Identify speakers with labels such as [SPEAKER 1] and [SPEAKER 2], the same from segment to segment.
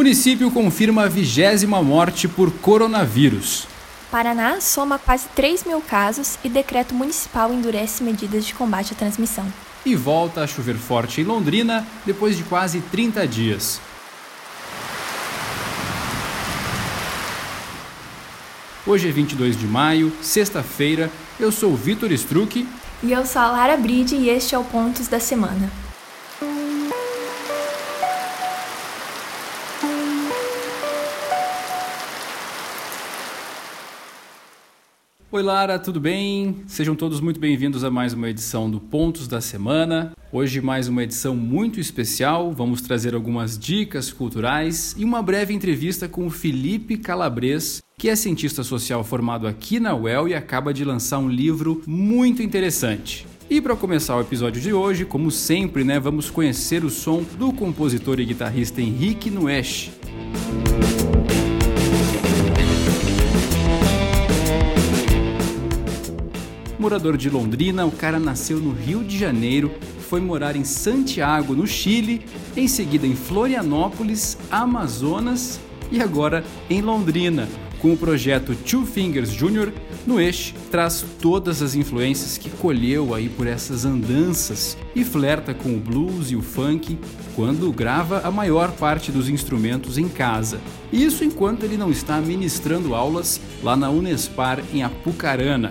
[SPEAKER 1] Município confirma a vigésima morte por coronavírus.
[SPEAKER 2] Paraná soma quase 3 mil casos e decreto municipal endurece medidas de combate à transmissão.
[SPEAKER 1] E volta a chover forte em Londrina depois de quase 30 dias. Hoje é 22 de maio, sexta-feira. Eu sou Vitor Struck.
[SPEAKER 2] E eu sou a Lara Bride e este é o Pontos da Semana.
[SPEAKER 1] Oi Lara, tudo bem? Sejam todos muito bem-vindos a mais uma edição do Pontos da Semana. Hoje mais uma edição muito especial. Vamos trazer algumas dicas culturais e uma breve entrevista com o Felipe Calabres, que é cientista social formado aqui na UEL e acaba de lançar um livro muito interessante. E para começar o episódio de hoje, como sempre, né, vamos conhecer o som do compositor e guitarrista Henrique Nuesch. Morador de Londrina, o cara nasceu no Rio de Janeiro, foi morar em Santiago, no Chile, em seguida em Florianópolis, Amazonas e agora em Londrina. Com o projeto Two Fingers Jr., no Eixo traz todas as influências que colheu aí por essas andanças e flerta com o blues e o funk quando grava a maior parte dos instrumentos em casa. Isso enquanto ele não está ministrando aulas lá na Unespar em Apucarana.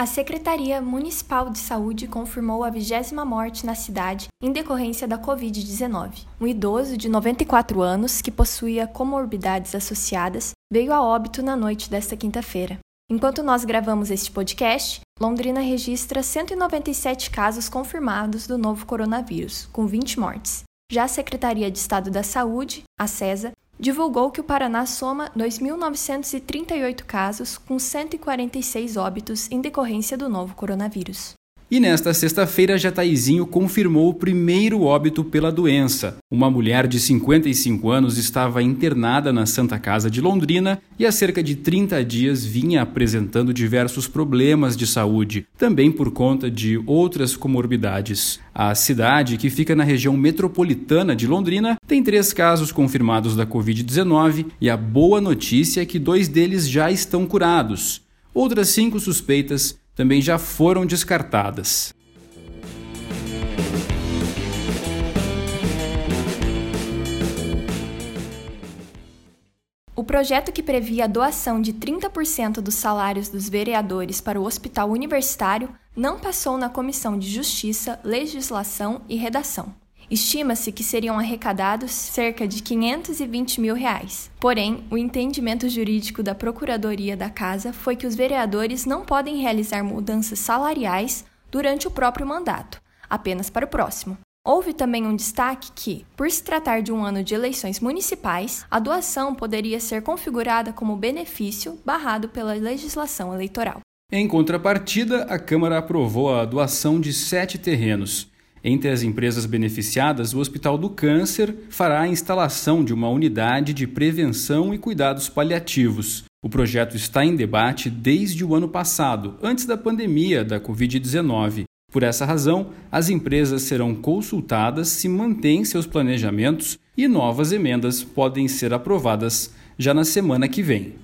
[SPEAKER 2] A Secretaria Municipal de Saúde confirmou a vigésima morte na cidade em decorrência da Covid-19. Um idoso de 94 anos, que possuía comorbidades associadas, veio a óbito na noite desta quinta-feira. Enquanto nós gravamos este podcast, Londrina registra 197 casos confirmados do novo coronavírus, com 20 mortes. Já a Secretaria de Estado da Saúde, a CESA, divulgou que o Paraná soma 2.938 casos, com 146 óbitos em decorrência do novo coronavírus.
[SPEAKER 1] E nesta sexta-feira, Jataizinho confirmou o primeiro óbito pela doença. Uma mulher de 55 anos estava internada na Santa Casa de Londrina e há cerca de 30 dias vinha apresentando diversos problemas de saúde, também por conta de outras comorbidades. A cidade, que fica na região metropolitana de Londrina, tem três casos confirmados da Covid-19 e a boa notícia é que dois deles já estão curados. Outras cinco suspeitas também já foram descartadas.
[SPEAKER 2] O projeto que previa a doação de 30% dos salários dos vereadores para o hospital universitário não passou na Comissão de Justiça, Legislação e Redação. Estima-se que seriam arrecadados cerca de 520 mil reais. Porém, o entendimento jurídico da Procuradoria da Casa foi que os vereadores não podem realizar mudanças salariais durante o próprio mandato, apenas para o próximo. Houve também um destaque que, por se tratar de um ano de eleições municipais, a doação poderia ser configurada como benefício barrado pela legislação eleitoral.
[SPEAKER 1] Em contrapartida, a Câmara aprovou a doação de sete terrenos. Entre as empresas beneficiadas, o Hospital do Câncer fará a instalação de uma unidade de prevenção e cuidados paliativos. O projeto está em debate desde o ano passado, antes da pandemia da Covid-19. Por essa razão, as empresas serão consultadas se mantêm seus planejamentos e novas emendas podem ser aprovadas já na semana que vem.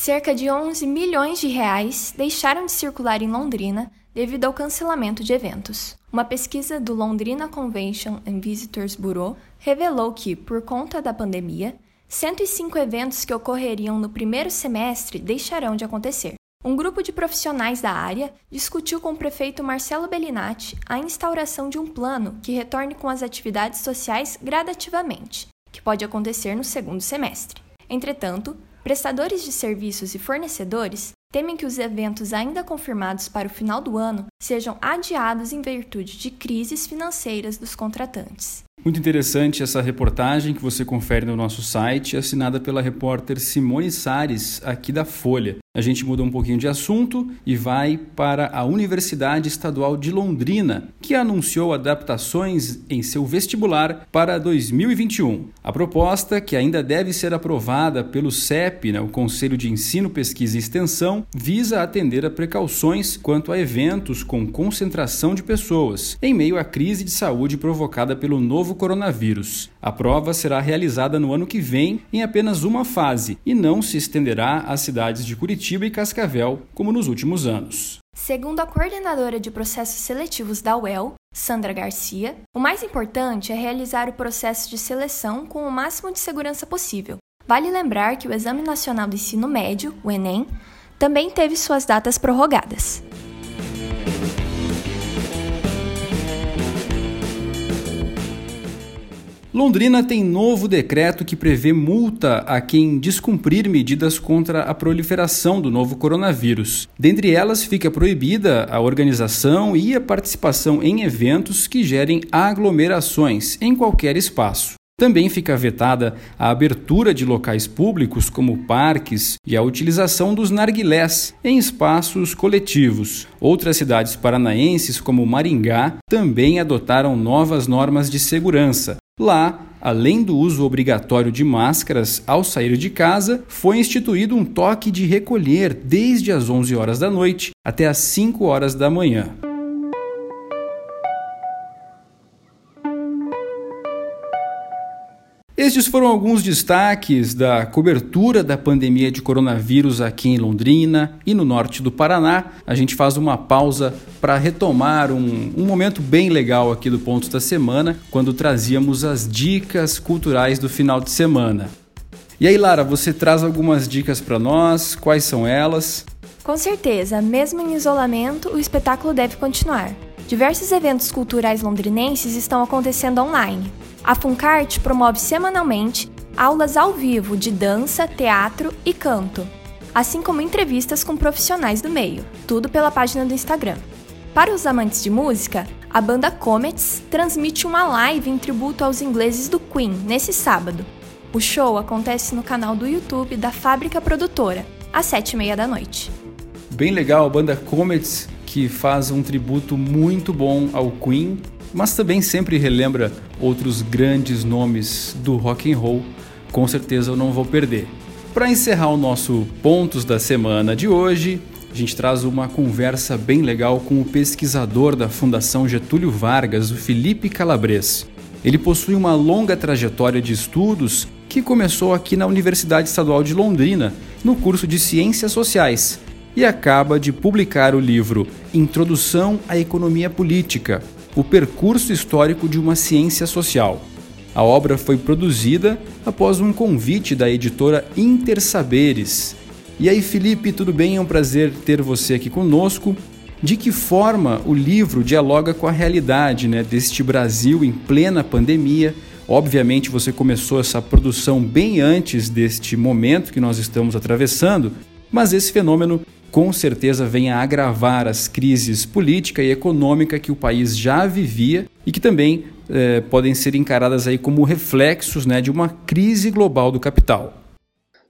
[SPEAKER 2] Cerca de 11 milhões de reais deixaram de circular em Londrina devido ao cancelamento de eventos. Uma pesquisa do Londrina Convention and Visitors Bureau revelou que, por conta da pandemia, 105 eventos que ocorreriam no primeiro semestre deixarão de acontecer. Um grupo de profissionais da área discutiu com o prefeito Marcelo Bellinati a instauração de um plano que retorne com as atividades sociais gradativamente, que pode acontecer no segundo semestre. Entretanto, Prestadores de serviços e fornecedores temem que os eventos ainda confirmados para o final do ano sejam adiados em virtude de crises financeiras dos contratantes.
[SPEAKER 1] Muito interessante essa reportagem que você confere no nosso site, assinada pela repórter Simone Sares, aqui da Folha. A gente muda um pouquinho de assunto e vai para a Universidade Estadual de Londrina, que anunciou adaptações em seu vestibular para 2021. A proposta, que ainda deve ser aprovada pelo CEP, né, o Conselho de Ensino, Pesquisa e Extensão, visa atender a precauções quanto a eventos com concentração de pessoas, em meio à crise de saúde provocada pelo novo coronavírus. A prova será realizada no ano que vem em apenas uma fase e não se estenderá às cidades de Curitiba Curitiba e Cascavel, como nos últimos anos.
[SPEAKER 2] Segundo a coordenadora de processos seletivos da UEL, Sandra Garcia, o mais importante é realizar o processo de seleção com o máximo de segurança possível. Vale lembrar que o Exame Nacional do Ensino Médio, o Enem, também teve suas datas prorrogadas.
[SPEAKER 1] Londrina tem novo decreto que prevê multa a quem descumprir medidas contra a proliferação do novo coronavírus. Dentre elas, fica proibida a organização e a participação em eventos que gerem aglomerações em qualquer espaço. Também fica vetada a abertura de locais públicos, como parques, e a utilização dos narguilés em espaços coletivos. Outras cidades paranaenses, como Maringá, também adotaram novas normas de segurança, Lá, além do uso obrigatório de máscaras ao sair de casa, foi instituído um toque de recolher desde as 11 horas da noite até as 5 horas da manhã. Estes foram alguns destaques da cobertura da pandemia de coronavírus aqui em Londrina e no norte do Paraná. A gente faz uma pausa para retomar um, um, momento bem legal aqui do Pontos da Semana, quando trazíamos as dicas culturais do final de semana. E aí, Lara, você traz algumas dicas para nós? Quais são elas?
[SPEAKER 2] Com certeza, mesmo em isolamento, o espetáculo deve continuar. Diversos eventos culturais londrinenses estão acontecendo online. A Funcart promove semanalmente aulas ao vivo de dança, teatro e canto, assim como entrevistas com profissionais do meio, tudo pela página do Instagram. Para os amantes de música, a banda Comets transmite uma live em tributo aos ingleses do Queen nesse sábado. O show acontece no canal do YouTube da Fábrica Produtora, às sete e meia da noite.
[SPEAKER 1] Bem legal, a banda Comets que faz um tributo muito bom ao Queen mas também sempre relembra outros grandes nomes do rock and roll. Com certeza eu não vou perder. Para encerrar o nosso pontos da semana de hoje, a gente traz uma conversa bem legal com o pesquisador da Fundação Getúlio Vargas, o Felipe Calabres. Ele possui uma longa trajetória de estudos que começou aqui na Universidade Estadual de Londrina, no curso de Ciências Sociais, e acaba de publicar o livro Introdução à Economia Política, o percurso histórico de uma ciência social. A obra foi produzida após um convite da editora Intersaberes. E aí, Felipe, tudo bem? É um prazer ter você aqui conosco. De que forma o livro dialoga com a realidade né, deste Brasil em plena pandemia? Obviamente, você começou essa produção bem antes deste momento que nós estamos atravessando, mas esse fenômeno com certeza vem a agravar as crises política e econômica que o país já vivia e que também eh, podem ser encaradas aí como reflexos né, de uma crise global do capital.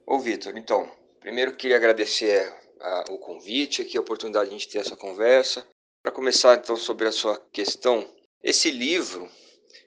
[SPEAKER 3] Ô Vitor, então, primeiro queria agradecer a, o convite aqui, a oportunidade de a gente ter essa conversa. Para começar então sobre a sua questão, esse livro,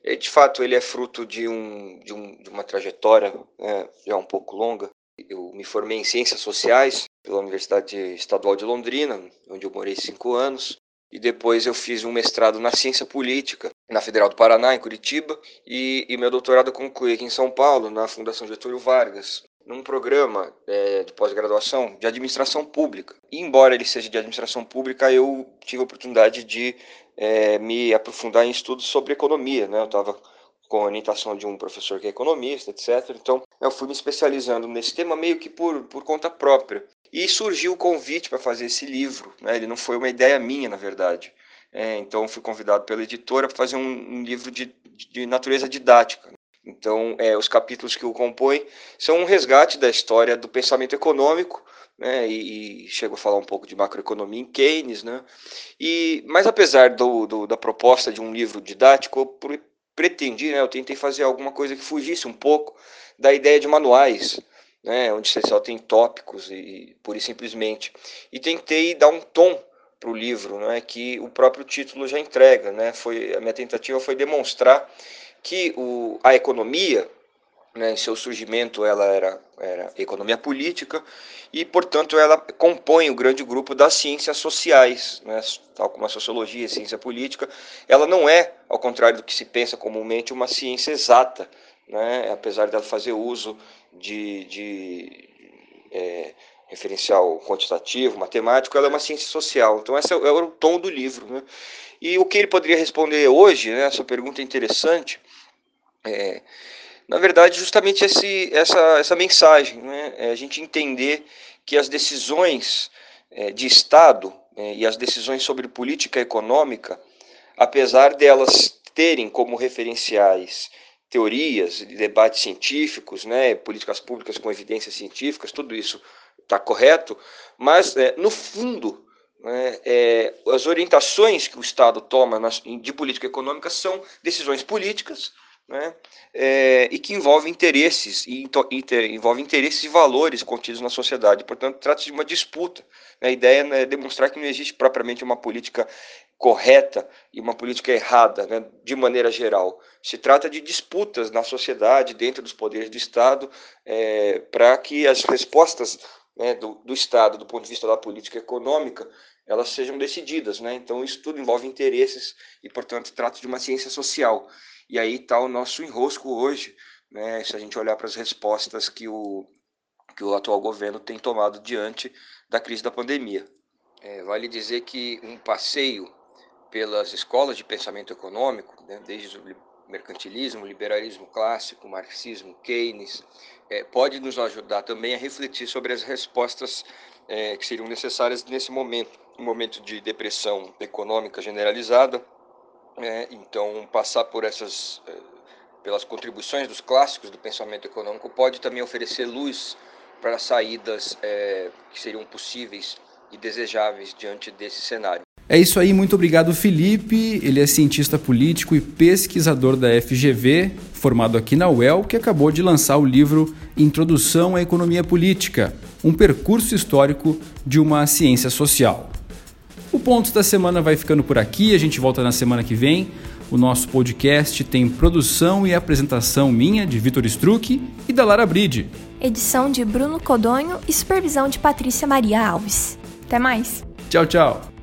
[SPEAKER 3] ele, de fato, ele é fruto de, um, de, um, de uma trajetória né, já um pouco longa. Eu me formei em Ciências Sociais pela Universidade Estadual de Londrina, onde eu morei cinco anos. E depois eu fiz um mestrado na ciência política na Federal do Paraná, em Curitiba, e, e meu doutorado concluí aqui em São Paulo, na Fundação Getúlio Vargas, num programa é, de pós-graduação de administração pública. E, embora ele seja de administração pública, eu tive a oportunidade de é, me aprofundar em estudos sobre economia. Né? Eu estava com a orientação de um professor que é economista, etc. Então, eu fui me especializando nesse tema meio que por, por conta própria. E surgiu o convite para fazer esse livro. Né? Ele não foi uma ideia minha, na verdade. É, então, fui convidado pela editora para fazer um, um livro de, de, natureza didática. Então, é, os capítulos que o compõem são um resgate da história do pensamento econômico, né, e, e chego a falar um pouco de macroeconomia em Keynes, né, e, mas apesar do, do, da proposta de um livro didático, eu pretendi, né, eu tentei fazer alguma coisa que fugisse um pouco da ideia de manuais, né, onde você só tem tópicos e, e pura e simplesmente. E tentei dar um tom para o livro, né, que o próprio título já entrega. Né, foi, a minha tentativa foi demonstrar que o, a economia, né, em seu surgimento, ela era, era economia política e, portanto, ela compõe o grande grupo das ciências sociais, né, tal como a sociologia, a ciência política. Ela não é, ao contrário do que se pensa comumente, uma ciência exata, né, apesar dela fazer uso de, de é, referencial quantitativo, matemático, ela é uma ciência social. Então, esse é, é o tom do livro. Né? E o que ele poderia responder hoje, né, essa pergunta é interessante, é, na verdade, justamente esse, essa, essa mensagem, né? É a gente entender que as decisões é, de Estado é, e as decisões sobre política econômica, apesar delas terem como referenciais teorias debates científicos, né, políticas públicas com evidências científicas, tudo isso está correto, mas é, no fundo né, é, as orientações que o Estado toma nas, de política econômica são decisões políticas né, é, e que envolve interesses e inter, envolve interesses e valores contidos na sociedade. Portanto, trata-se de uma disputa. A ideia é demonstrar que não existe propriamente uma política correta e uma política errada, né, de maneira geral. Se trata de disputas na sociedade, dentro dos poderes do Estado, é, para que as respostas né, do, do Estado, do ponto de vista da política econômica, elas sejam decididas. Né? Então, isso tudo envolve interesses e, portanto, trata de uma ciência social. E aí está o nosso enrosco hoje, né, se a gente olhar para as respostas que o, que o atual governo tem tomado diante da crise da pandemia. É, vale dizer que um passeio pelas escolas de pensamento econômico, né, desde o mercantilismo, liberalismo clássico, marxismo, Keynes, é, pode nos ajudar também a refletir sobre as respostas é, que seriam necessárias nesse momento, um momento de depressão econômica generalizada, é, então, passar por essas, é, pelas contribuições dos clássicos do pensamento econômico pode também oferecer luz para saídas é, que seriam possíveis e desejáveis diante desse cenário.
[SPEAKER 1] É isso aí, muito obrigado, Felipe. Ele é cientista político e pesquisador da FGV, formado aqui na UEL, que acabou de lançar o livro Introdução à Economia Política um percurso histórico de uma ciência social. Pontos da Semana vai ficando por aqui, a gente volta na semana que vem. O nosso podcast tem produção e apresentação minha, de Vitor Struck, e da Lara Bride.
[SPEAKER 2] Edição de Bruno Codonho e supervisão de Patrícia Maria Alves. Até mais.
[SPEAKER 1] Tchau, tchau.